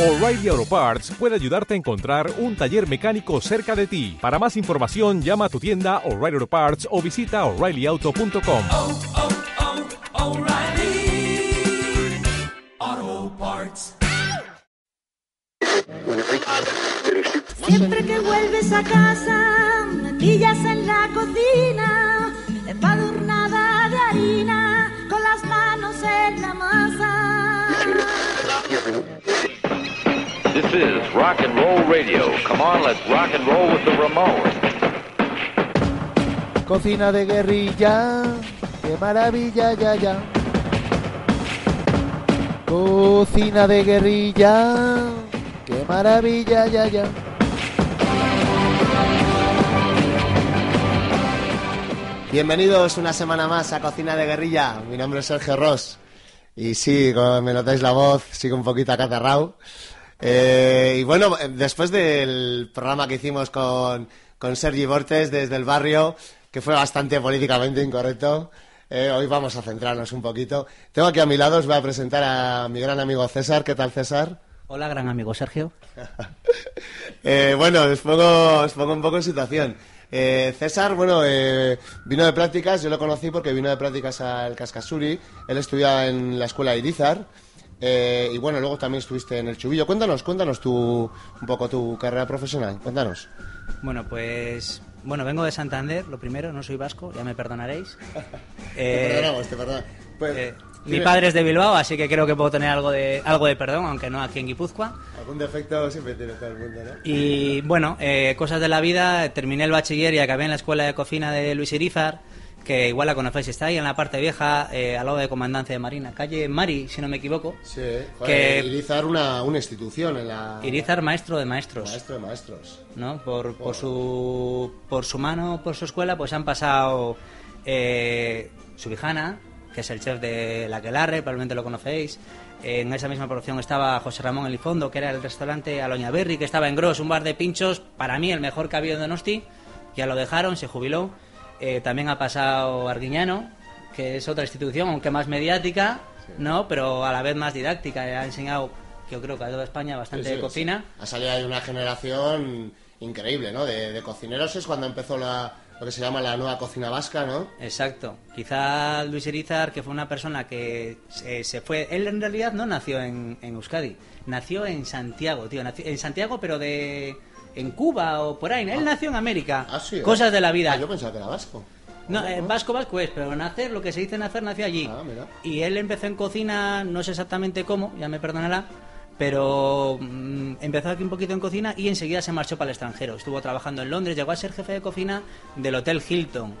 O'Reilly Auto Parts puede ayudarte a encontrar un taller mecánico cerca de ti. Para más información, llama a tu tienda O'Reilly Auto Parts o visita oreillyauto.com. oh, oh, O'Reilly Auto Parts. Siempre que vuelves a casa, me pillas en la cocina, empadurnada de harina, con las manos en la masa. This is rock and roll radio. Come on, let's rock and roll with the Ramones. Cocina de guerrilla, qué maravilla, ya, ya. Cocina de guerrilla, qué maravilla, ya, ya. Bienvenidos una semana más a Cocina de Guerrilla. Mi nombre es Sergio Ross. Y sí, como me notáis la voz, sigo un poquito acatarrao. Eh, y bueno, eh, después del programa que hicimos con, con Sergi Bortes desde el barrio, que fue bastante políticamente incorrecto, eh, hoy vamos a centrarnos un poquito. Tengo aquí a mi lado, os voy a presentar a mi gran amigo César. ¿Qué tal, César? Hola, gran amigo Sergio. Eh, bueno, os pongo, os pongo un poco en situación. Eh, César, bueno, eh, vino de prácticas, yo lo conocí porque vino de prácticas al Cascasuri, él estudiaba en la escuela Irizar, eh, y bueno, luego también estuviste en el Chubillo. Cuéntanos, cuéntanos tu, un poco tu carrera profesional, cuéntanos. Bueno, pues. Bueno, vengo de Santander, lo primero, no soy vasco, ya me perdonaréis. te Eh, perdonamos, te perdonamos. Pues, eh, mi padre es de Bilbao, así que creo que puedo tener algo de, algo de perdón, aunque no aquí en Guipúzcoa. Algún defecto siempre tiene todo el mundo, ¿no? Y bueno, eh, cosas de la vida, terminé el bachiller y acabé en la escuela de cocina de Luis Irizar, que igual la conocéis, está ahí en la parte vieja, eh, al lado de Comandancia de Marina, calle Mari, si no me equivoco. Sí, Que- joder, Irizar una, una institución en la... Irizar, maestro de maestros. Maestro de maestros. ¿no? Por, por, su, por su mano, por su escuela, pues han pasado eh, Subijana, que es el chef de La Quelarre, probablemente lo conocéis. En esa misma producción estaba José Ramón Elifondo, que era el restaurante Aloña Berry, que estaba en Gros, un bar de pinchos, para mí el mejor que ha habido en Donosti. Ya lo dejaron, se jubiló. Eh, también ha pasado Arguiñano, que es otra institución, aunque más mediática, ¿no? pero a la vez más didáctica. Ha enseñado, yo creo que a toda España, bastante Sí, sí, de cocina. Ha salido ahí una generación increíble, ¿no? De, de cocineros es cuando empezó la, lo que se llama la nueva cocina vasca, ¿no? Exacto. Quizá Luis Irizar, que fue una persona que se, se fue... Él en realidad no nació en, en Euskadi, nació en Santiago, tío. nació- en Santiago, pero de... En Cuba o por ahí. Él nació en América. Ah, sí, ¿eh? Cosas de la vida. Ah, yo pensaba que era vasco. No, eh, vasco, vasco es, pero nacer, lo que se dice nacer, nació allí. Ah, mira. Y él empezó en cocina, no sé exactamente cómo, ya me perdonará, pero mm, empezó aquí un poquito en cocina y enseguida se marchó para el extranjero. Estuvo trabajando en Londres, llegó a ser jefe de cocina del Hotel Hilton,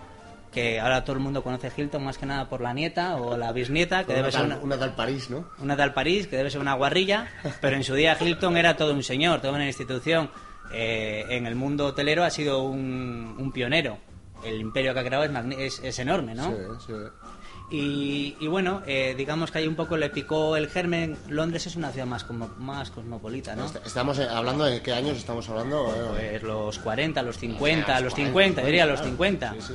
que ahora todo el mundo conoce Hilton más que nada por la nieta o la bisnieta, que una, debe ser tal, una, una tal París, ¿no? una tal París, que debe ser una guarrilla, pero en su día Hilton era todo un señor, toda una institución. Eh, en el mundo hotelero ha sido un, un pionero. El imperio que ha creado es, es, es enorme, ¿no? Sí, sí. Y, y bueno, eh, digamos que ahí un poco le picó el germen. Londres es una ciudad más, como, más cosmopolita, ¿no? Est- Estamos eh, hablando de qué años estamos hablando. Bueno, Pues los 40, los 50, los los 40, 50, diría los claro. 50. Sí, sí.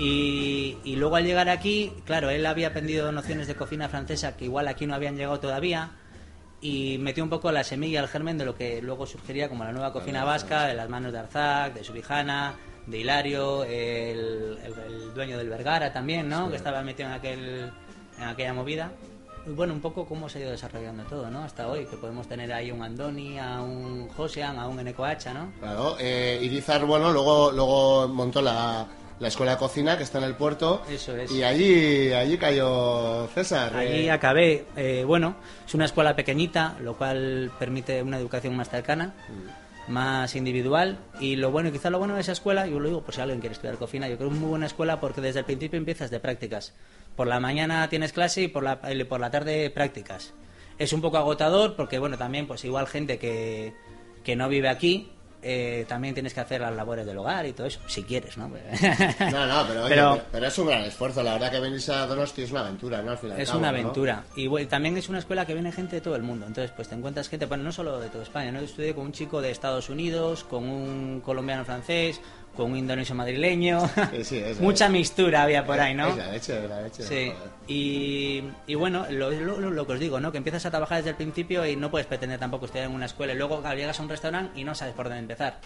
Y, y luego al llegar aquí, claro, él había aprendido nociones de cocina francesa que igual aquí no habían llegado todavía y metió un poco la semilla, el germen de lo que luego surgiría como la nueva cocina vasca, de las manos de Arzac, de Subijana, de Hilario, el, el- el dueño del Vergara también, ¿no? Que estaba metido en, aquel, en aquella movida. Y bueno, un poco cómo se ha ido desarrollando todo, ¿no? Hasta hoy, que podemos tener ahí un Andoni, a un Josean, a un Enecoacha, ¿no? Claro, eh, Irizar, bueno, luego, luego montó la, la escuela de cocina que está en el puerto. Eso es. Y allí, allí cayó César. Allí eh, acabé. eh, bueno, es una escuela pequeñita, lo cual permite una educación más cercana, más individual. Y lo bueno, quizá lo bueno de esa escuela, yo lo digo por si alguien quiere estudiar cocina, yo creo que es muy buena escuela porque desde el principio empiezas de prácticas. Por la mañana tienes clase y por la, por la tarde prácticas. Es un poco agotador porque, bueno, también, pues igual gente que, que no vive aquí. Eh, también tienes que hacer las labores del hogar y todo eso, si quieres, ¿no? No, no, pero, oye, Pero- pero, pero es un gran esfuerzo. La verdad que venirse a Donosti es una aventura, ¿no? Al fin y al Es cabo, una ¿no? aventura. Y bueno, también es una escuela que viene gente de todo el mundo. Entonces, pues te encuentras gente, bueno, no solo de toda España, ¿no? Yo estudié con un chico de Estados Unidos, con un colombiano francés, con un indonesio madrileño. Sí, sí, eso Mucha es. mistura había por ahí, ¿no? Es la leche, es la leche. Sí, y, y bueno, lo, lo- lo- que os digo, ¿no? Que empiezas a trabajar desde el principio y no puedes pretender tampoco estudiar en una escuela y luego llegas a un restaurante y no sabes por dónde empezar.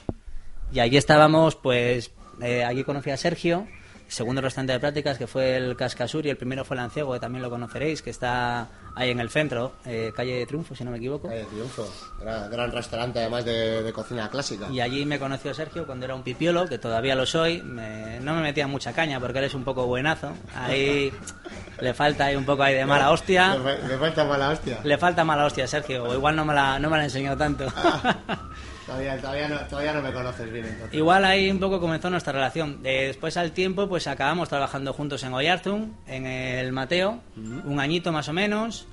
Y allí estábamos, pues, eh, allí conocí a Sergio, segundo restaurante de prácticas que fue el Cascasur y el primero fue el Anciego, que también lo conoceréis, que está ahí en el centro, eh, calle de Triunfo, si no me equivoco. Calle Triunfo. Gran, gran restaurante además de, de cocina clásica. Y allí me conoció Sergio cuando era un pipiolo, que todavía lo soy. Me- no me metía mucha caña porque él es un poco buenazo. Ahí le falta ahí un poco ahí de mala hostia. Me, me falta mala hostia. Le falta mala hostia, Sergio. O igual no me la, no me la enseñó tanto. Todavía, todavía, no, todavía no me conoces bien entonces. igual ahí un poco comenzó nuestra relación. Después al tiempo, pues acabamos trabajando juntos en Oyarzum, en el Mateo, un añito más o menos.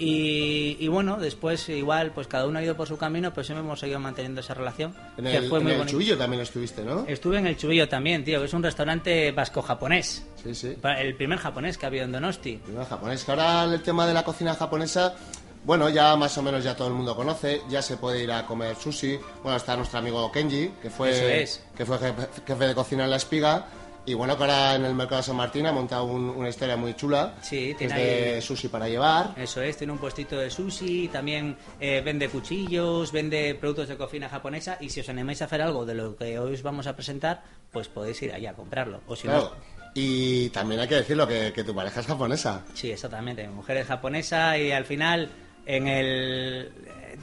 Y, y bueno, después igual, pues cada uno ha ido por su camino, pues siempre hemos seguido manteniendo esa relación. En que el, fue en muy el. Chubillo también estuviste, ¿no? Estuve en el Chubillo también, tío, que es un restaurante vasco-japonés. Sí, sí. El primer japonés que ha habido en Donosti. Primero japonés. Que ahora el tema de la cocina japonesa, bueno, ya más o menos ya todo el mundo conoce. Ya se puede ir a comer sushi. Bueno, está nuestro amigo Kenji, que fue, es. que fue jefe, jefe de cocina en La Espiga. Y bueno, que ahora en el mercado de San Martín ha montado un- una historia muy chula. Sí, que es tiene de ahí- sushi para llevar. Eso es, tiene un puestito de sushi, también eh, vende cuchillos, vende productos de cocina japonesa y si os animáis a hacer algo de lo que hoy os vamos a presentar, pues podéis ir allá a comprarlo. O si Claro. no, Y también hay que decirlo que, que tu pareja es japonesa. sí, exactamente, mi mujer es japonesa y al final, en el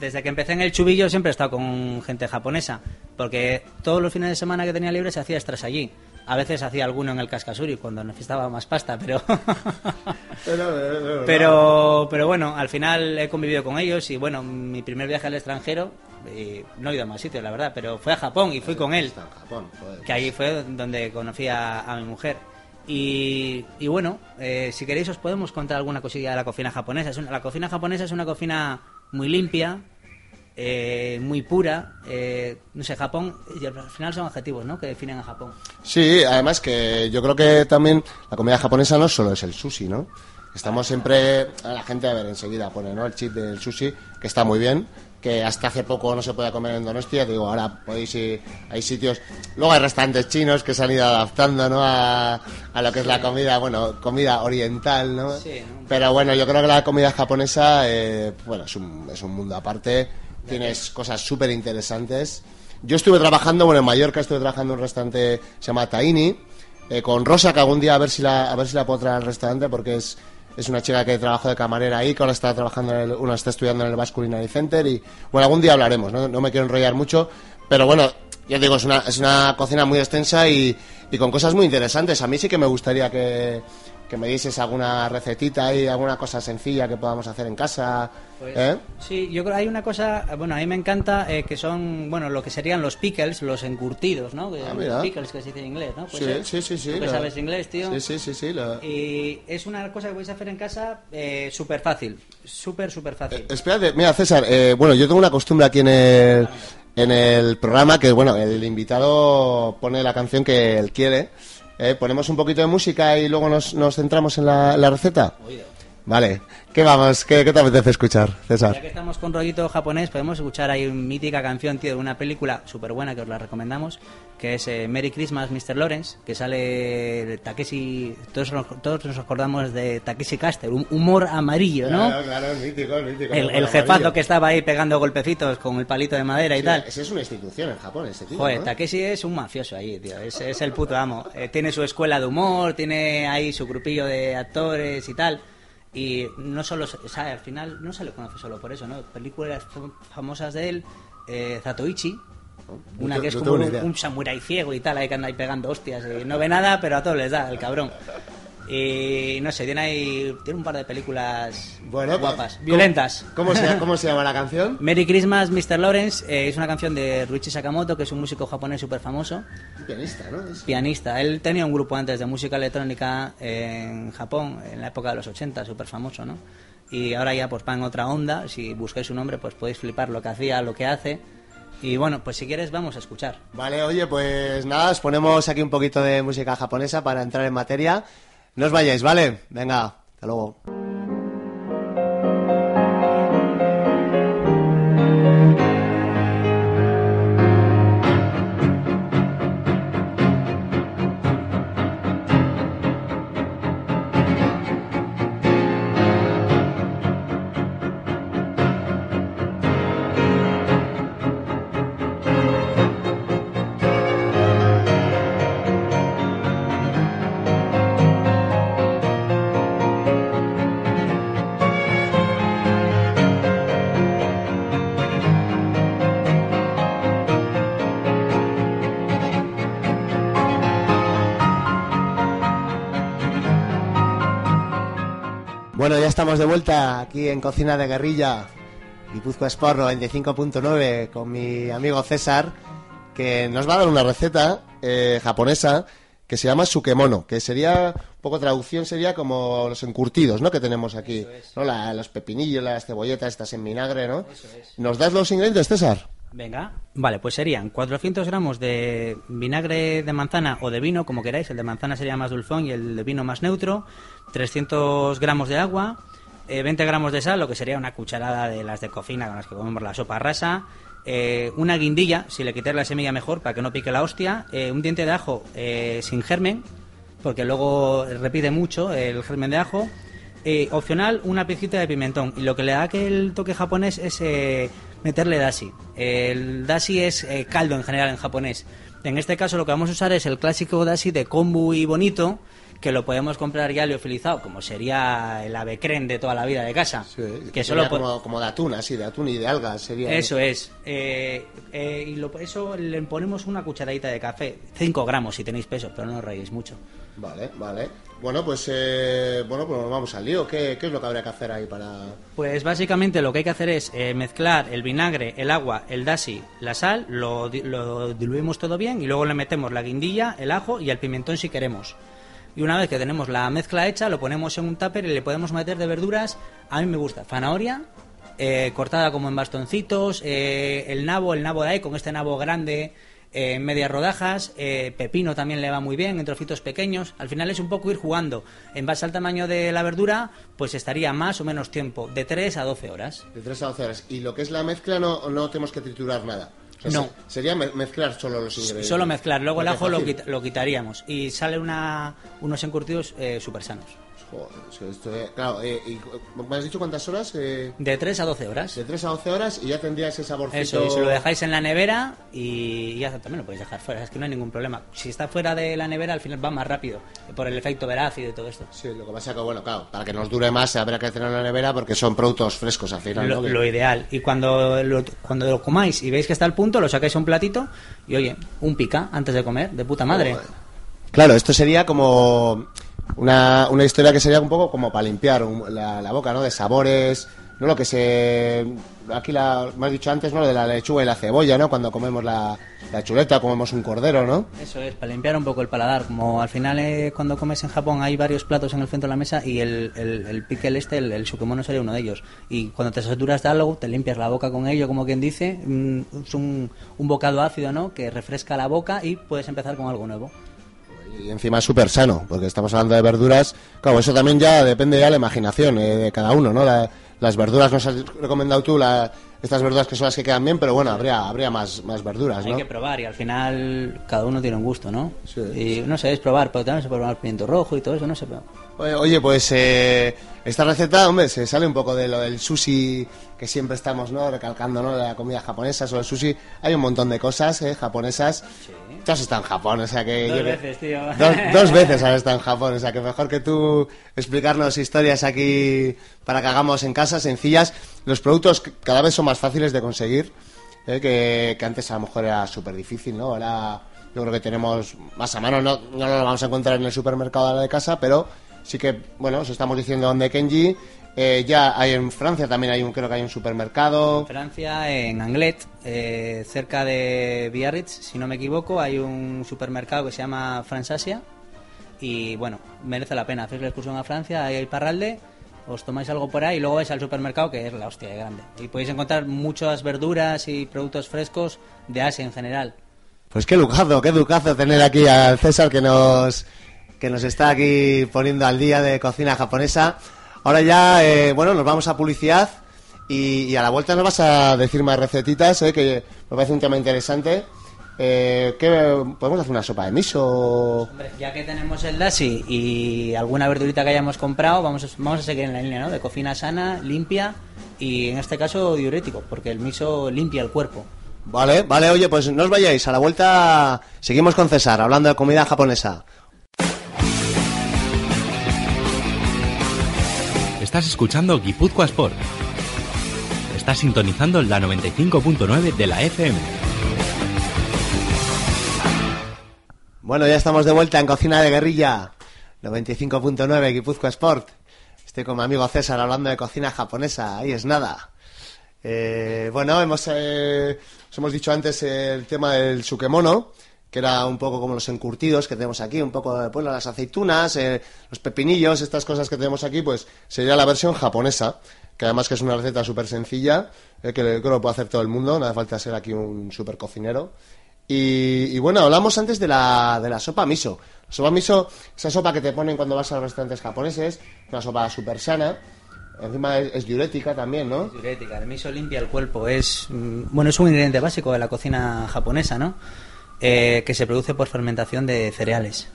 desde que empecé en el chubillo siempre he estado con gente japonesa, porque todos los fines de semana que tenía libre se hacía extras allí. A veces hacía alguno en el Cascasuri cuando necesitaba más pasta, pero Pero, pero bueno, al final he convivido con ellos y bueno, mi primer viaje al extranjero, eh, no he ido a más sitios, la verdad, pero fue a Japón y fui con él, Japón, que ahí fue donde conocí a, a mi mujer. Y, y bueno, eh, si queréis os podemos contar alguna cosilla de la cocina japonesa. Es una- la cocina japonesa es una cocina muy limpia, eh, muy pura. eh, no sé, Japón, y al final son adjetivos, ¿no? Que definen a Japón. Sí, además que yo creo que también la comida japonesa no solo es el sushi, ¿no? Estamos siempre, a la gente, a ver, enseguida pone, ¿no? El chip del sushi, que está muy bien, que hasta hace poco no se podía comer en Donostia, digo, ahora podéis ir, hay sitios, luego hay restaurantes chinos que se han ido adaptando, ¿no? A, a lo que es la comida, bueno, comida oriental, ¿no? Sí, ¿no? Pero bueno, yo creo que la comida japonesa, eh, bueno, es un, es un mundo aparte, tienes cosas súper interesantes. Yo estuve trabajando, bueno, en Mallorca estuve trabajando en un restaurante, se llama Taini, eh, con Rosa, que algún día a ver si la, a ver si la puedo traer al restaurante, porque es, es una chica que trabajó de camarera ahí, que ahora está trabajando, en el, una está estudiando en el Basque Center, y bueno, algún día hablaremos, no, no me quiero enrollar mucho, pero bueno, ya digo, es una, es una cocina muy extensa y con cosas muy interesantes. A mí sí que me gustaría que, que me dieses alguna recetita y alguna cosa sencilla que podamos hacer en casa. Pues, ¿eh? Sí, yo creo que hay una cosa, bueno, a mí me encanta eh, que son, bueno, lo que serían los pickles, los encurtidos, ¿no? Ah, mira. pickles que se dice en inglés, ¿no? Puede Sí, sí, sí, sí. Tú que la- sabes inglés, tío. Sí, sí, sí, Y es una cosa que podéis hacer en casa eh, súper fácil, súper, súper fácil. Eh, Espérate, mira, César, eh, bueno, yo tengo una costumbre aquí en el, en el programa que, bueno, el invitado pone la canción que él quiere. Eh, ponemos un poquito de música y luego nos, nos centramos en la, la receta. Vale, ¿qué vamos? ¿Qué, qué te apetece escuchar, Ya César? que estamos con rollito japonés, podemos escuchar ahí una mítica canción, tío, de una película súper buena que os la recomendamos, que es eh, Merry Christmas, Mr. Lawrence, que sale Takeshi, todos, todos nos acordamos de Takeshi Caster, un humor amarillo, ¿no? Claro, claro, es mítico, es mítico. El, el jefazo que estaba ahí pegando golpecitos con el palito de madera y tal. Esa es una institución en Japón, ese tío. Joder, ¿no? Takeshi es un mafioso ahí, tío. Es, es el puto amo. Eh, tiene su escuela de humor, tiene ahí su grupillo de actores y tal. Y no solo, o sea, al final no se le conoce solo por eso, ¿no? Películas fam- famosas de él, eh, Zatoichi, una que es como un, un samurái ciego y tal, ahí que anda ahí pegando hostias. y no ve nada, pero a todos les da, el cabrón. Y no sé, tiene ahí, tiene un par de películas Bueno, guapas, ¿cómo- violentas. ¿Cómo se, ¿Cómo se llama la canción? Merry Christmas, Mr. Lawrence eh, es una canción de Ruichi Sakamoto, que es un músico japonés súper famoso, pianista, ¿no? Es- pianista. Él tenía un grupo antes de música electrónica en Japón, en la época de los 80, súper famoso, ¿no? Y ahora ya pues va en otra onda, si busquáis su nombre pues podéis flipar lo que hacía, lo que hace. Y bueno, pues si quieres vamos a escuchar. Vale, oye, pues nada, os ponemos aquí un poquito de música japonesa para entrar en materia. No os vayáis, ¿vale? Venga, hasta luego.「estamos de vuelta aquí en Cocina de Guerrilla, Guipúzcoa Sport 95.9 con mi amigo César, que nos va a dar una receta eh, japonesa que se llama sukemono, que sería, un poco traducción, sería como los encurtidos, ¿no? Que tenemos aquí, ¿no? La- los pepinillos, las cebolletas, estas en vinagre, ¿no? ¿Nos das los ingredientes, César? Venga, vale, pues serían 400 gramos de vinagre de manzana o de vino, como queráis. El de manzana sería más dulzón y el de vino más neutro. 300 gramos de agua, eh, 20 gramos de sal, lo que sería una cucharada de las de cocina con las que comemos la sopa rasa. eh, una guindilla, si le quitáis la semilla mejor, para que no pique la hostia. eh, un diente de ajo eh, sin germen, porque luego repite mucho el germen de ajo. Eh, opcional, una piecita de pimentón. Y lo que le da que el toque japonés es meterle dashi. El dashi es eh, caldo en general en japonés. En este caso lo que vamos a usar es el clásico dashi de kombu y bonito, que lo podemos comprar ya liofilizado, como sería el ave creme de toda la vida de casa. que Sería solo como, como de atún, así, de atún y de algas, sería. eso es. Eh, eh, y lo, eso le ponemos una cucharadita de café. 5 gramos si tenéis peso, pero no os rayéis mucho. Vale, vale. Bueno, pues, eh, bueno, pues vamos al lío. ¿Qué, qué es lo que habría que hacer ahí para...? Pues básicamente lo que hay que hacer es eh, mezclar el vinagre, el agua, el dashi, la sal, lo diluimos todo bien y luego le metemos la guindilla, el ajo y el pimentón si queremos. Y una vez que tenemos la mezcla hecha, lo ponemos en un tupper y le podemos meter de verduras. A mí me gusta zanahoria, eh, cortada como en bastoncitos, eh, el nabo, el nabo de ahí, con este nabo grande, eh, en medias rodajas, eh, pepino también le va muy bien, en trocitos pequeños. Al final es un poco ir jugando. En base al tamaño de la verdura, pues estaría más o menos tiempo, de 3 a 12 horas. De 3 a 12 horas. Y lo que es la mezcla no, no tenemos que triturar nada. O sea, No. se- sería me- mezclar solo los ingredientes. Solo mezclar, luego el ajo lo, lo quitaríamos y sale una, unos encurtidos eh, súper sanos. Joder, es esto, claro, eh, y, ¿me has dicho cuántas horas? Eh, De 3 a 12 horas. de 3 a 12 horas y ya tendría ese saborcito... Eso, y se lo dejáis en la nevera y ya también lo podéis dejar fuera, es que no hay ningún problema. Si está fuera de la nevera, al final va más rápido, por el efecto verácido y todo esto. Sí, lo que pasa que, bueno, claro, para que nos dure más habrá que tenerlo en la nevera porque son productos frescos al final, Lo, lo ideal. Y cuando lo, cuando lo comáis y veis que está al punto, lo sacáis a un platito y oye, un pica antes de comer, de puta madre. Claro, esto sería como una, una historia que sería un poco como para limpiar la, la boca, ¿no? De sabores, ¿no? Lo que se... Aquí la, me has dicho antes, ¿no? Lo de la lechuga y la cebolla, ¿no? Cuando comemos la, la chuleta, comemos un cordero, ¿no? Eso es, para limpiar un poco el paladar. Como al final eh, cuando comes en Japón hay varios platos en el centro de la mesa y el, el, el pickle este, el, el sukemono sería uno de ellos. Y cuando te saturas de algo, te limpias la boca con ello, como quien dice. mm, Es un, un bocado ácido, ¿no? Que refresca la boca y puedes empezar con algo nuevo. Y encima es súper sano, porque estamos hablando de verduras. Claro, eso también ya depende ya de la imaginación eh, de cada uno, ¿no? La- las verduras nos has recomendado tú, la- estas verduras que son las que quedan bien, pero bueno, habría, habría más, más verduras, Hay ¿no? que probar y al final cada uno tiene un gusto, ¿no? Sí. y no sé, es probar, pero también se puede probar pimiento rojo y todo eso, no sé. Pero... Oye, pues eh, esta receta, hombre, se sale un poco de lo del sushi que siempre estamos, ¿no? Recalcando, ¿no? De la comida japonesa, sobre el sushi. Hay un montón de cosas, ¿eh? Japonesas. Tú has estado en Japón, o sea que... Dos yo- veces, tío. Dos, dos veces has estado en Japón, o sea que mejor que tú explicarnos historias aquí para que hagamos en casa, sencillas. Los productos cada vez son más fáciles de conseguir, ¿eh? que, que antes a lo mejor era súper difícil, ¿no? Ahora yo creo que tenemos más a mano, no, no lo vamos a encontrar en el supermercado de la de casa, pero sí que, bueno, os estamos diciendo donde Kenji. Eh, ya hay en Francia también hay un, creo que hay un supermercado. En Francia, en Anglet, eh, cerca de Biarritz, si no me equivoco, hay un supermercado que se llama Fransasia y bueno, merece la pena. Hacéis la excursión a Francia, ahí hay Parralde, os tomáis algo por ahí y luego vais al supermercado que es la hostia de grande. Y podéis encontrar muchas verduras y productos frescos de Asia en general. Pues qué lujazo, qué lujazo tener aquí al César que nos, que nos está aquí poniendo al día de cocina japonesa. Ahora ya, eh, bueno, nos vamos a publicidad y, y a la vuelta nos vas a decir más recetitas, eh, que me parece un tema interesante. Eh, ¿qué, ¿Podemos hacer una sopa de miso? Hombre, ya que tenemos el dashi y alguna verdurita que hayamos comprado, vamos a, vamos a seguir en la línea ¿no? de cocina sana, limpia y en este caso diurético, porque el miso limpia el cuerpo. Vale, vale, oye, pues no os vayáis. A la vuelta seguimos con César, hablando de comida japonesa. Estás escuchando Guipúzcoa Sport. Estás sintonizando la 95.9 de la FM. Bueno, ya estamos de vuelta en Cocina de Guerrilla, 95.9 Guipúzcoa Sport. Estoy con mi amigo César hablando de cocina japonesa, ahí es nada. Eh, bueno, hemos, eh, os hemos dicho antes el tema del sukemono, que era un poco como los encurtidos que tenemos aquí, un poco pues, las aceitunas, eh, los pepinillos, estas cosas que tenemos aquí, pues sería la versión japonesa, que además que es una receta súper sencilla, eh, que creo que lo puede hacer todo el mundo, no hace falta ser aquí un súper cocinero. Y, y bueno, hablamos antes de la, de la sopa miso. La sopa miso, esa sopa que te ponen cuando vas a los restaurantes japoneses, una sopa súper sana, encima es, es diurética también, ¿no? Diurética, el miso limpia el cuerpo. Es mm, bueno, es un ingrediente básico de la cocina japonesa, ¿no? Eh, que se produce por fermentación de cereales.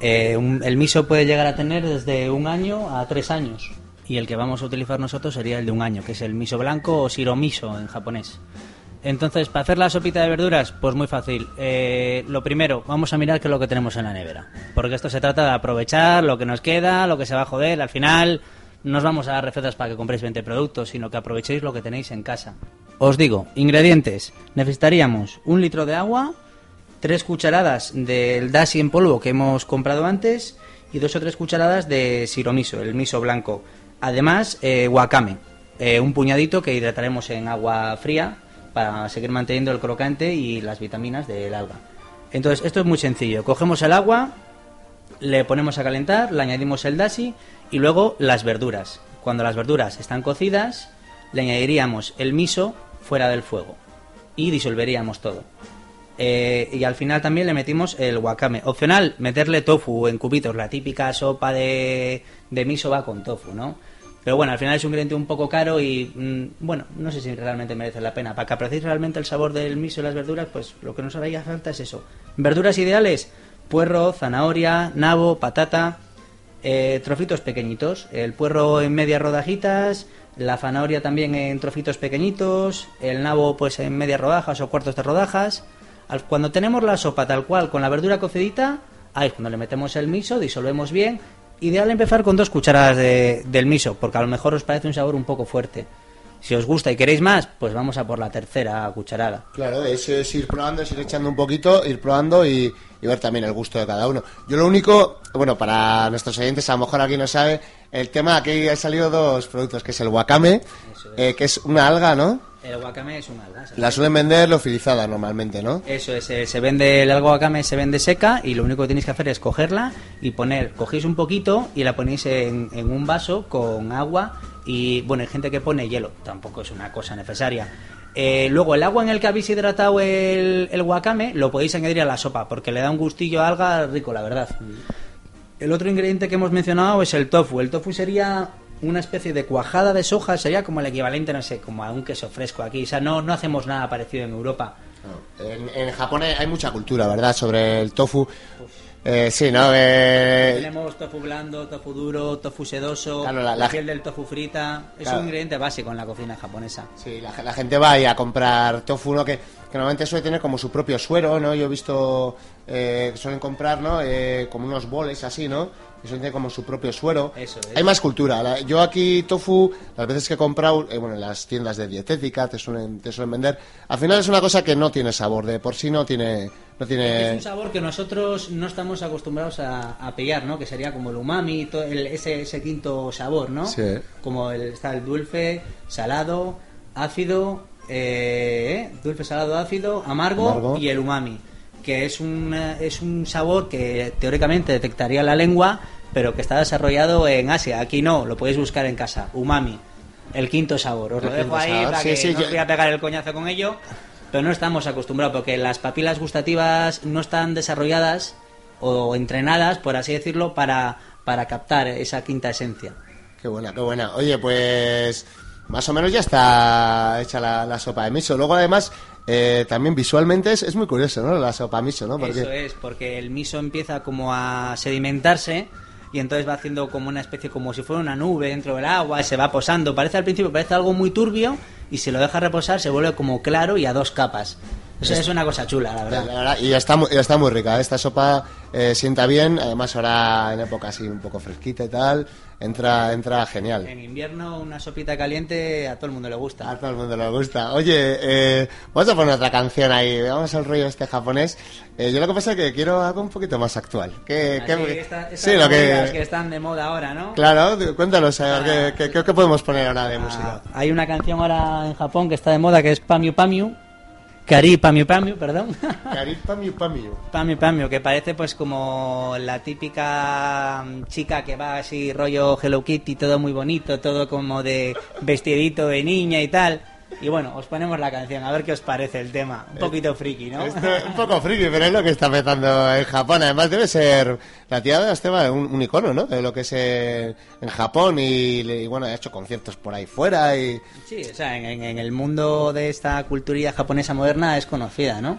Eh, el miso puede llegar a tener desde un año a tres años. Y el que vamos a utilizar nosotros sería el de un año, que es el miso blanco o shiromiso en japonés. Entonces, para hacer la sopita de verduras, pues muy fácil. Eh, lo primero, vamos a mirar qué es lo que tenemos en la nevera. Porque esto se trata de aprovechar lo que nos queda, lo que se va a joder. Al final, no os vamos a dar recetas para que compréis 20 productos, sino que aprovechéis lo que tenéis en casa. Os digo, ingredientes. Necesitaríamos un litro de agua, tres cucharadas del dashi en polvo que hemos comprado antes y dos o tres cucharadas de siromiso, el miso blanco. Además, eh, wakame, eh, un puñadito que hidrataremos en agua fría para seguir manteniendo el crocante y las vitaminas del alga. Entonces, esto es muy sencillo. Cogemos el agua, le ponemos a calentar, le añadimos el dashi y luego las verduras. Cuando las verduras están cocidas, le añadiríamos el miso fuera del fuego y disolveríamos todo. Eh, y al final también le metimos el wakame. Opcional, meterle tofu en cubitos. La típica sopa de, de miso va con tofu, ¿no? Pero bueno, al final es un ingrediente un poco caro y, mm, bueno, no sé si realmente merece la pena. Para que apreciéis realmente el sabor del miso y las verduras, pues lo que nos haría falta es eso. Verduras ideales, puerro, zanahoria, nabo, patata, eh, trocitos pequeñitos. El puerro en medias rodajitas, la zanahoria también en trocitos pequeñitos, el nabo pues en medias rodajas o cuartos de rodajas. Cuando tenemos la sopa tal cual con la verdura cocidita, ahí cuando le metemos el miso, disolvemos bien. Ideal empezar con dos cucharadas de- del miso, porque a lo mejor os parece un sabor un poco fuerte. Si os gusta y queréis más, pues vamos a por la tercera cucharada. Claro, es, es ir probando, es ir echando un poquito, ir probando y, y ver también el gusto de cada uno. Yo lo único, bueno, para nuestros oyentes, a lo mejor aquí no sabe, el tema, aquí han salido dos productos, que es el wakame, Eso es. eh, que es una alga, ¿no? El wakame es un alga. ¿sabes? La suelen vender lofilizada normalmente, ¿no? Eso es, eh, se vende el algo wakame se vende seca y lo único que tenéis que hacer es cogerla y poner, cogéis un poquito y la ponéis en, en un vaso con agua y bueno, hay gente que pone hielo, tampoco es una cosa necesaria. Eh, luego el agua en el que habéis hidratado el, el wakame lo podéis añadir a la sopa porque le da un gustillo a alga rico, la verdad. El otro ingrediente que hemos mencionado es el tofu. El tofu sería una especie de cuajada de soja, sería como el equivalente, no sé, como a un queso fresco aquí. O sea, no, no hacemos nada parecido en Europa. En, en Japón hay mucha cultura, ¿verdad?, sobre el tofu. Eh, sí, ¿no? Eh, Tenemos tofu blando, tofu duro, tofu sedoso, Claro, la, la- piel del tofu frita. Es Claro. un ingrediente básico en la cocina japonesa. Sí, la, la gente va ahí a comprar tofu, ¿no? Que, que normalmente suele tener como su propio suero, ¿no? Yo he visto eh, que suelen comprar, ¿no? Eh, como unos boles así, ¿no? Suelen tener como su propio suero. Eso es. Hay más cultura. La- yo aquí tofu, las veces que he comprado, eh, bueno, en las tiendas de dietética te suelen, te suelen vender. Al final es una cosa que no tiene sabor, de por sí no tiene... No Es tiene... un sabor que nosotros no estamos acostumbrados a, a pillar, ¿no? Que sería como el umami, to- el- ese, ese quinto sabor, ¿no? Sí. Como el, está el dulce, salado, ácido, eh, dulce, salado, ácido, amargo, Amargo. y el umami, que es un, eh, es un sabor que teóricamente detectaría la lengua, pero que está desarrollado en Asia. Aquí no, lo podéis buscar en casa. Umami, el quinto sabor. Os lo El dejo ahí sabor. para Sí, que sí, no yo- os voy a pegar el coñazo con ello. Pero no estamos acostumbrados porque las papilas gustativas no están desarrolladas o entrenadas, por así decirlo, para, para captar esa quinta esencia. Qué buena, qué buena. Oye, pues más o menos ya está hecha la, la sopa de miso. Luego, además, eh, también visualmente es, es muy curioso, ¿no? La sopa miso, ¿no? Porque Eso es, porque el miso empieza como a sedimentarse y entonces va haciendo como una especie, como si fuera una nube dentro del agua, se va posando. Parece al principio, parece algo muy turbio y si lo deja reposar se vuelve como claro y a dos capas. Eso es una cosa chula, la La verdad. verdad, y está, muy- está muy rica. Esta sopa eh, sienta bien, además ahora en época así un poco fresquita y tal, entra, entra genial. En invierno una sopita caliente a todo el mundo le gusta. A todo el mundo le gusta. Oye, eh, vamos a poner otra canción ahí. Vamos al rollo este japonés. Eh, yo lo que pasa es que quiero algo un poquito más actual. ¿Qué, Así, qué- esta- sí, lo que... que están de moda ahora, ¿no? Claro, cuéntanos, a ver, ¿qué, qué, qué podemos poner ahora de música? Ah, hay una canción ahora en Japón que está de moda que es Pamiu Pamiu. Kari Pamiu Pamiu, perdón. Karit Pamiu Pamiu. Pamiu Pamiu, que parece pues como la típica mm, chica que va así rollo Hello Kitty, todo muy bonito, todo como de vestidito de niña y tal. Y bueno, os ponemos la canción, a ver qué os parece el tema. Un poquito friki, ¿no? Esto es un poco friki, pero es lo que está empezando en Japón. Además, debe ser la tía de Esteban un, un icono, ¿no? De lo que es en Japón y, y, bueno, ha hecho conciertos por ahí fuera y. Sí, o sea, en, en- el mundo de esta cultura japonesa moderna es conocida, ¿no?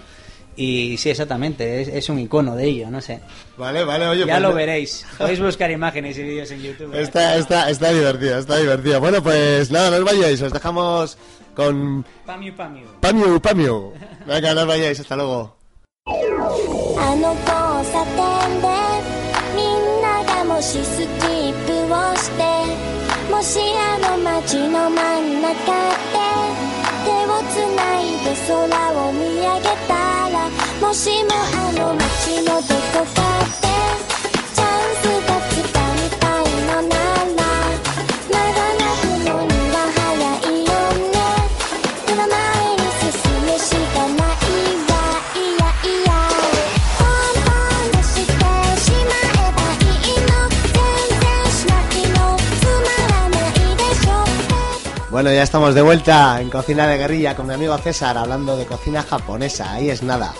Y sí, exactamente, es, es un icono de ello, no sé. Vale, vale, oye. ya pues lo veréis. Podéis buscar imágenes y vídeos en YouTube. Está, está, está divertida, está divertida. Bueno, pues nada, no os vayáis, os dejamos con Pamiu Pamiu. Pamiu Pamiu. Venga, no vayáis, hasta luego. あの交差点でみんながもしスキップをしてもしあの街の真ん中で手をつないで空を見上げたらもしもあの街のどこか Bueno, ya estamos de vuelta en Cocina de Guerrilla con mi amigo César hablando de cocina japonesa. Ahí es nada.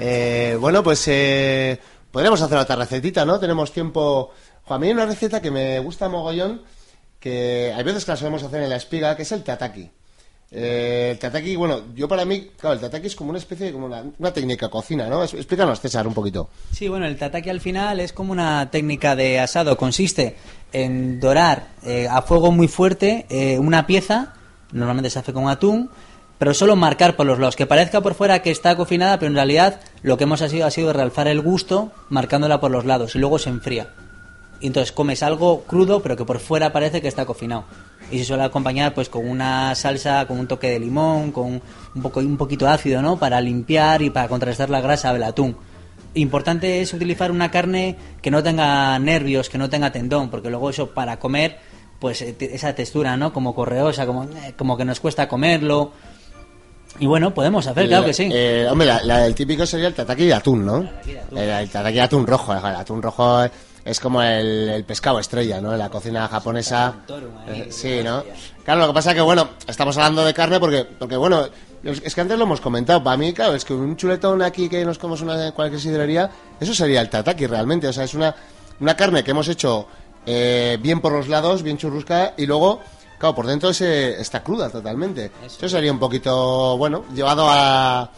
Eh, bueno, pues eh, podríamos hacer otra recetita, ¿no? Tenemos tiempo. Jo, a mí hay una receta que me gusta mogollón, que hay veces que la solemos hacer en la espiga, que es el tataki. Eh, el tataki, bueno, yo para mí, claro, el tataki es como una especie de, como una, técnica de cocina, ¿no? Explícanos, César, un poquito. Sí, bueno, el tataki al final es como una técnica de asado. Consiste en dorar eh, a fuego muy fuerte eh, una pieza, normalmente se hace con atún, pero solo marcar por los lados, que parezca por fuera que está cocinada, pero en realidad lo que hemos sido ha sido realzar el gusto marcándola por los lados y luego se enfría. Y entonces comes algo crudo, pero que por fuera parece que está cocinado. Y se suele acompañar pues con una salsa, con un toque de limón, con un poco un poquito ácido, ¿no? Para limpiar y para contrastar la grasa del atún. Importante es utilizar una carne que no tenga nervios, que no tenga tendón, porque luego eso para comer, pues eh, esa textura, ¿no? Como correosa, como, eh, como que nos cuesta comerlo. Y bueno, podemos hacer, claro que sí. Eh, hombre, la- la- el típico sería el tataki de atún, ¿no? de atún. El, el tataki de atún rojo. El atún rojo es como el, el pescado estrella, ¿no? En la cocina japonesa. Eh, sí, ¿no? Claro, lo que pasa es que, bueno, estamos hablando de carne porque, porque bueno, es que antes lo hemos comentado. Para mí, claro, es que un chuletón aquí que nos comemos una, cualquier sidrería, eso sería el tataki realmente. O sea, es una, una carne que hemos hecho eh, bien por los lados, bien churrusca, y luego, claro, por dentro se, está cruda totalmente. Eso, sería un poquito, bueno, llevado a,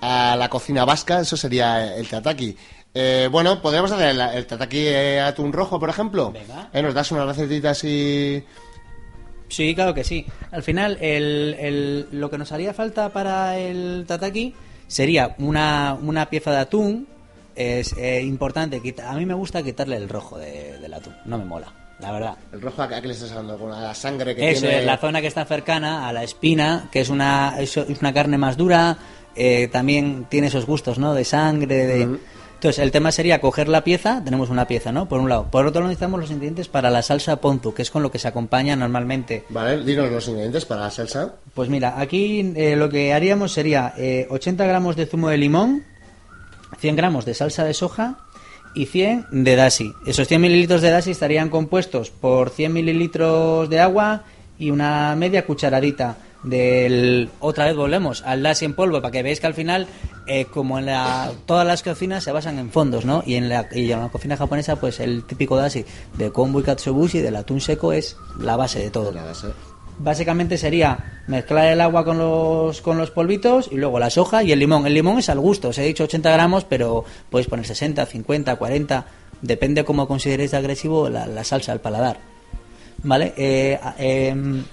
a la cocina vasca, eso sería el tataki. Eh, bueno, podríamos hacer el, el tataki eh, atún rojo, por ejemplo. Venga. Eh, nos das una recetita así. Sí, claro que sí. Al final, el, el- lo que nos haría falta para el tataki sería una, una pieza de atún. Es eh, importante, a mí me gusta quitarle el rojo de- del atún, no me mola, la verdad. El rojo, ¿a qué le estás hablando? Con la sangre que Eso tiene. es, la zona que está cercana a la espina, que es una, es una carne más dura, eh, también tiene esos gustos, ¿no? De sangre, de... Entonces, el tema sería coger la pieza, tenemos una pieza, ¿no? Por un lado. Por otro lado, necesitamos los ingredientes para la salsa ponzu, que es con lo que se acompaña normalmente. Vale, dinos los ingredientes para la salsa. Pues mira, aquí eh, lo que haríamos sería eh, 80 gramos de zumo de limón, 100 gramos de salsa de soja y 100 de dashi. Esos 100 mililitros de dashi estarían compuestos por 100 mililitros de agua y una media cucharadita del... Otra vez volvemos al dashi en polvo para que veáis que al final, eh, como en la, todas las cocinas se basan en fondos, ¿no? Y en, la, y en la cocina japonesa, pues el típico dashi de kombu y katsuobushi, del atún seco, es la base de todo. La base. Básicamente sería mezclar el agua con los, con los polvitos y luego la soja y el limón. El limón es al gusto, os he dicho 80 gramos, pero podéis poner 60, 50, 40, depende cómo consideréis de agresivo la, la salsa al paladar. ¿Vale? Eh, em,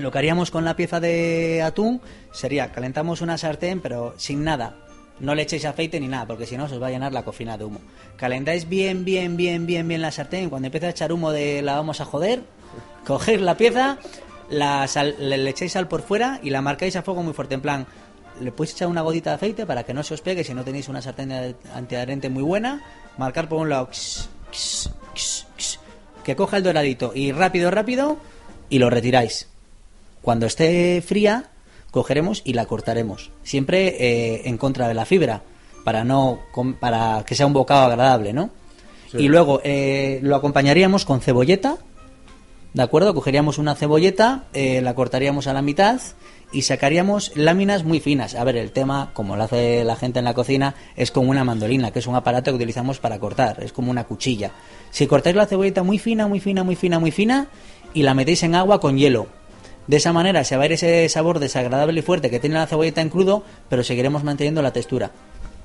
Lo que haríamos con la pieza de atún sería calentamos una sartén, pero sin nada. No le echéis aceite ni nada, porque si no se os va a llenar la cocina de humo. Calentáis bien, bien, bien, bien, bien la sartén. Cuando empiece a echar humo de la vamos a joder, cogéis la pieza, la sal- le, le echáis sal por fuera y la marcáis a fuego muy fuerte. En plan, le podéis echar una gotita de aceite para que no se os pegue si no tenéis una sartén antiadherente muy buena. Marcar por un lado, que coja el doradito y rápido, rápido, y lo retiráis. Cuando esté fría, cogeremos y la cortaremos. Siempre eh, en contra de la fibra, para no para que sea un bocado agradable, ¿no? Y luego eh, lo acompañaríamos con cebolleta, ¿de acuerdo? Cogeríamos una cebolleta, eh, la cortaríamos a la mitad y sacaríamos láminas muy finas. A ver, el tema, como lo hace la gente en la cocina, es como una mandolina, que es un aparato que utilizamos para cortar, es como una cuchilla. Si cortáis la cebolleta muy fina, muy fina, muy fina, muy fina, y la metéis en agua con hielo, de esa manera se va a ir ese sabor desagradable y fuerte que tiene la cebolleta en crudo, pero seguiremos manteniendo la textura.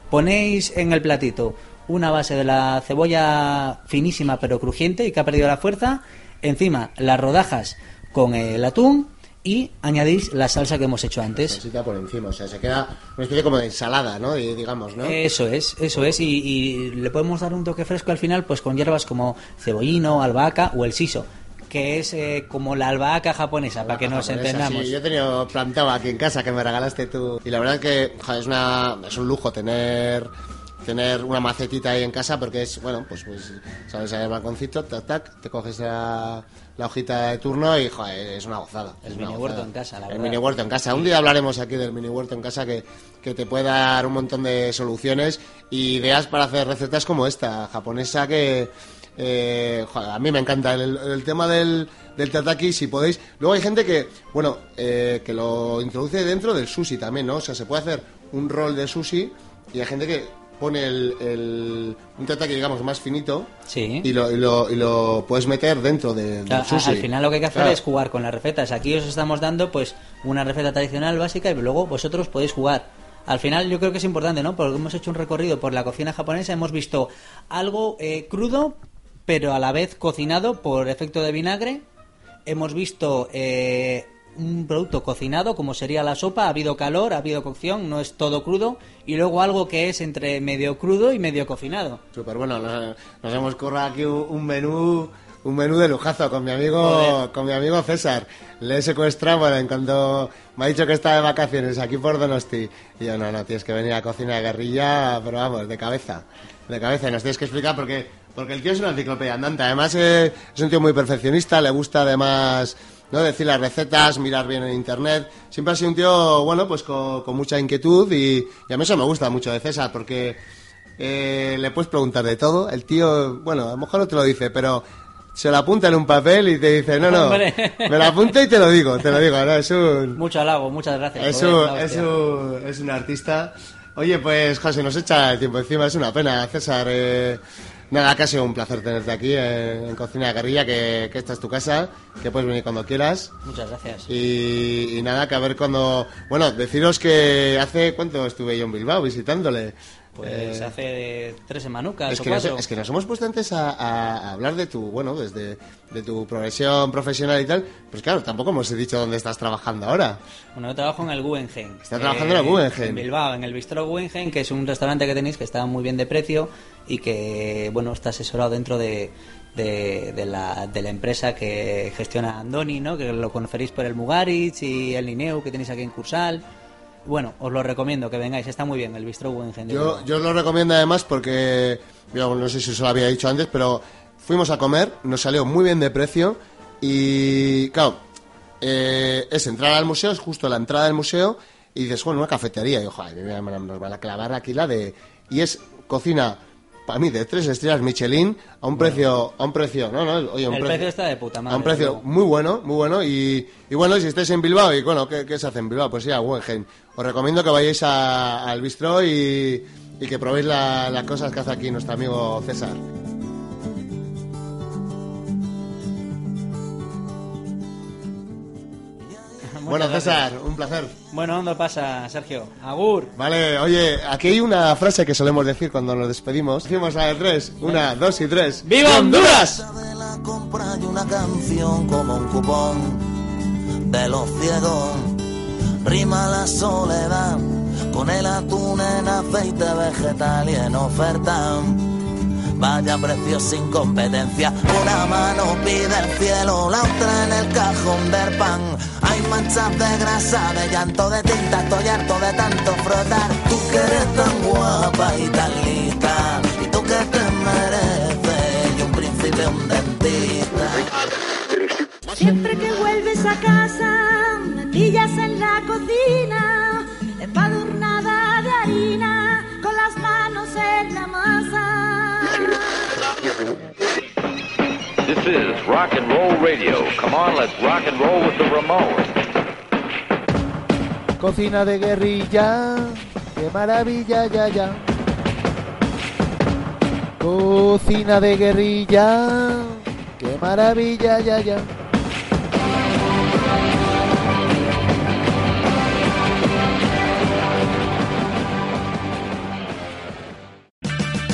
Ponéis en el platito una base de la cebolla finísima pero crujiente y que ha perdido la fuerza, encima las rodajas con el atún y añadís la salsa que hemos hecho antes. Salsita por encima, o sea, se queda una especie como de ensalada, ¿no? Y, digamos, ¿no? Eso es, eso es, y, y le podemos dar un toque fresco al final, pues con hierbas como cebollino, albahaca o el siso, que es eh, como la albahaca japonesa, para que nos Japonesa, entendamos. sí, yo he tenido plantado aquí en casa que me regalaste tú. Y la verdad es que joder, es, una, es un lujo tener tener una macetita ahí en casa porque es, bueno, pues, pues sales al balconcito, tac, tac, te coges la, la hojita de turno y, joder, es una gozada. El es mini huerto en casa, la El verdad. mini huerto en casa. Un día hablaremos aquí del mini huerto en casa que, que te puede dar un montón de soluciones y ideas para hacer recetas como esta, japonesa que... eh, joder, a mí me encanta el, el tema del, del tataki, si podéis. Luego hay gente que, bueno, eh, que lo introduce dentro del sushi también, ¿no? O sea, se puede hacer un rol de sushi y hay gente que pone el, el- un tataki, digamos, más finito Sí. y, lo, y, lo, y lo puedes meter dentro de, del sushi. Al final lo que hay que hacer Claro. es jugar con las recetas. Aquí os estamos dando pues una receta tradicional básica y luego vosotros podéis jugar. Al final yo creo que es importante, ¿no? Porque hemos hecho un recorrido por la cocina japonesa, hemos visto algo eh, crudo, pero a la vez cocinado por efecto de vinagre. Hemos visto eh, un producto cocinado, como sería la sopa, ha habido calor, ha habido cocción, no es todo crudo. Y luego algo que es entre medio crudo y medio cocinado. Súper bueno, nos, nos hemos currado aquí un, un menú un menú de lujazo con mi amigo Joder. con mi amigo César. Le he secuestrado bueno, en cuanto me ha dicho que está de vacaciones aquí por Donosti. Y yo, no, no, tienes que venir a cocina de guerrilla, pero vamos, de cabeza. De cabeza, y nos tienes que explicar porque, porque el tío es una enciclopedia andante. Además, eh, es un tío muy perfeccionista, le gusta además ¿no? decir las recetas, mirar bien en internet. Siempre ha sido un tío, bueno, pues con, con mucha inquietud y, y a mí eso me gusta mucho de César porque eh, le puedes preguntar de todo. El tío, bueno, a lo mejor no te lo dice, pero se lo apunta en un papel y te dice, no, no, Hombre. me lo apunta y te lo digo, te lo digo, ¿no? Es un, Mucho halago, muchas gracias. es un, es un, es un artista. Oye, pues José, nos echa el tiempo encima, es una pena, César. eh, nada, que ha sido un placer tenerte aquí en, en Cocina de Guerrilla, que, que esta es tu casa, que puedes venir cuando quieras. Muchas gracias. Y, y nada, que a ver cuando... Bueno, deciros que hace... ¿Cuánto estuve yo en Bilbao visitándole? Pues Eh, hace tres semanucas es o que, nos, cuatro. es que nos hemos puesto antes a, hablar de tu, bueno, desde de tu progresión profesional y tal, pues claro, tampoco hemos dicho dónde estás trabajando ahora. Bueno, yo trabajo en el Guggenheim. Está trabajando en el Guggenheim. En Bilbao, en el Bistro Guggenheim, que es un restaurante que tenéis que está muy bien de precio y que, bueno, está asesorado dentro de, de, de la, de la empresa que gestiona Andoni, ¿no? Que lo conoceréis por el Mugaritz y el Lineu que tenéis aquí en Cursal. Bueno, os lo recomiendo que vengáis, está muy bien el Bistro de Yo, yo os lo recomiendo además porque, yo no sé si os lo había dicho antes, pero fuimos a comer, nos salió muy bien de precio y, claro, eh, es entrar al museo, es justo la entrada del museo y dices, bueno, una cafetería, y ojo, nos van a clavar aquí la de... Y es cocina, para mí, de tres estrellas Michelin a un precio, a un precio, no, no, oye, un el precio está de puta madre. a un precio luego. muy bueno, muy bueno. Y, y bueno, si estáis en Bilbao, y bueno, ¿qué, qué se hace en Bilbao? Pues sí, a Guggenheim. Os recomiendo que vayáis a- al bistro y, y que probéis la- las cosas que hace aquí nuestro amigo César. Bueno, César, un placer. Bueno, ¿dónde pasa, Sergio? Agur. Vale, oye, aquí hay una frase que solemos decir cuando nos despedimos. Decimos a de tres, una, dos y tres. ¡Viva Honduras! de la compra y una canción como un cupón de los ciegos. Rima la soledad con el atún en aceite vegetal y en oferta. Vaya precio sin competencia, una mano pide el cielo, la otra en el cajón del pan. Hay manchas de grasa, de llanto, de tinta, estoy harto de tanto frotar. Tú que eres tan guapa y tan lista, y tú que te mereces, y un príncipe, un dentista. Siempre que vuelves a casa, me en la cocina, empadurnada rock and roll radio. Come on, let's rock and roll with the Ramones. Cocina de guerrilla, qué maravilla, ya, ya. Cocina de guerrilla, qué maravilla, ya, ya.